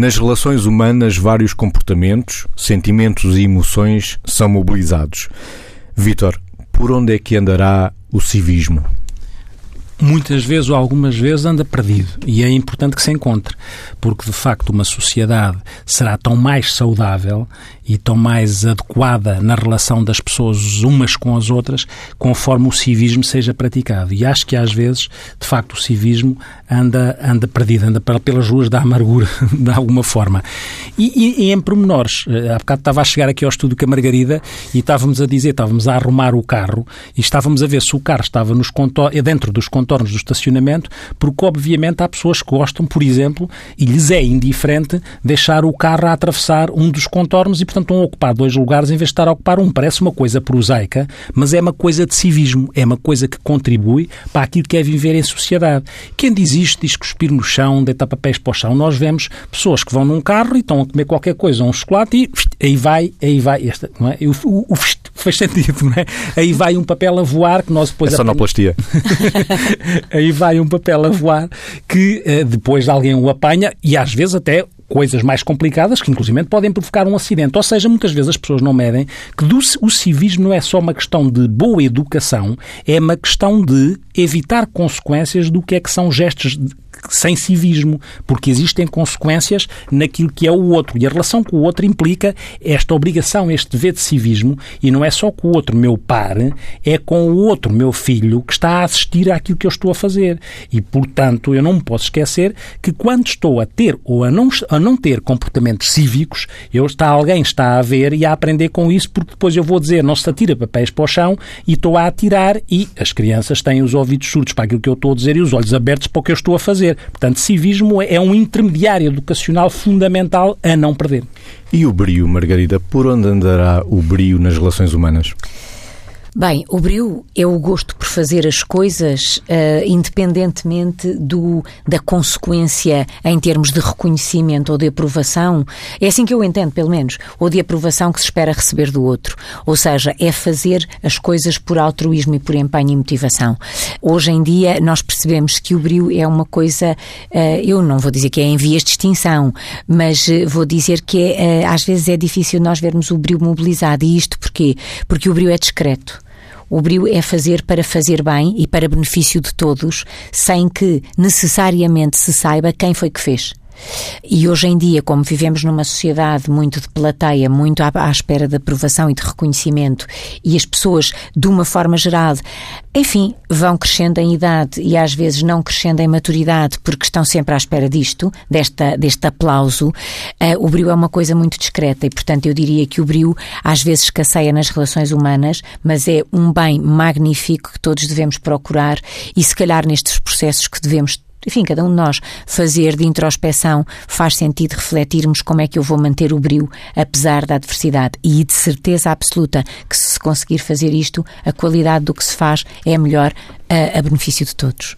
Nas relações humanas, vários comportamentos, sentimentos e emoções são mobilizados. Vítor, por onde é que andará o civismo? Muitas vezes ou algumas vezes anda perdido e é importante que se encontre, porque de facto uma sociedade será tão mais saudável e tão mais adequada na relação das pessoas umas com as outras, conforme o civismo seja praticado. E acho que às vezes, de facto, o civismo anda, anda perdido, anda pelas ruas da amargura, de alguma forma. E, e, e em pormenores, eh, há bocado estava a chegar aqui ao estudo com a Margarida e estávamos a dizer, estávamos a arrumar o carro e estávamos a ver se o carro estava nos eh, dentro dos contornos do estacionamento, porque obviamente há pessoas que gostam, por exemplo, e lhes é indiferente deixar o carro a atravessar um dos contornos e, portanto, estão a ocupar dois lugares em vez de estar a ocupar um. Parece uma coisa prosaica, mas é uma coisa de civismo, é uma coisa que contribui para aquilo que é viver em sociedade. Quem diz isto diz cuspir no chão, deitar papéis para o chão. Nós vemos pessoas que vão num carro e estão a comer qualquer coisa, um chocolate e aí vai, aí vai, esta, não é? o, o, o faz sentido, não é? Aí vai um papel a voar que nós depois... É sonoplastia. aí vai um papel a voar que uh, depois alguém o apanha e às vezes até coisas mais complicadas que, inclusive, podem provocar um acidente. Ou seja, muitas vezes as pessoas não medem que do, o civismo não é só uma questão de boa educação, é uma questão de evitar consequências do que é que são gestos sem civismo, porque existem consequências naquilo que é o outro. E a relação com o outro implica esta obrigação, este dever de civismo, e não é só com o outro, meu par, é com o outro, meu filho, que está a assistir àquilo que eu estou a fazer. E, portanto, eu não me posso esquecer que quando estou a ter ou a não, a não ter comportamentos cívicos, eu está, alguém está a ver e a aprender com isso, porque depois eu vou dizer, não se atira papéis para o chão e estou a atirar e as crianças têm os ouvidos surdos para aquilo que eu estou a dizer e os olhos abertos para o que eu estou a fazer fazer. Portanto, civismo é um intermediário educacional fundamental a não perder. E o brio, Margarida? Por onde andará o brio nas relações humanas? Bem, o brio é o gosto por fazer as coisas uh, independentemente do, da consequência em termos de reconhecimento ou de aprovação. É assim que eu entendo, pelo menos. Ou de aprovação que se espera receber do outro. Ou seja, é fazer as coisas por altruísmo e por empenho e motivação. Hoje em dia, nós percebemos que o brio é uma coisa, uh, eu não vou dizer que é em vias de extinção, mas uh, vou dizer que é, às vezes é difícil nós vermos o brio mobilizado. E isto porquê? Porque o brio é discreto. O brio é fazer para fazer bem e para benefício de todos, sem que necessariamente se saiba quem foi que fez. E hoje em dia, como vivemos numa sociedade muito de plateia, muito à, à, espera de aprovação e de reconhecimento, e as pessoas, de uma forma geral, enfim, vão crescendo em idade e às vezes não crescendo em maturidade porque estão sempre à espera disto, desta, deste aplauso, uh, o brio é uma coisa muito discreta e, portanto, eu diria que o brio às vezes escasseia nas relações humanas, mas é um bem magnífico que todos devemos procurar e, se calhar, nestes processos que devemos enfim, cada um de nós fazer de introspeção faz sentido refletirmos como é que eu vou manter o brio apesar da adversidade. E de certeza absoluta que se conseguir fazer isto, a qualidade do que se faz é melhor a, a benefício de todos.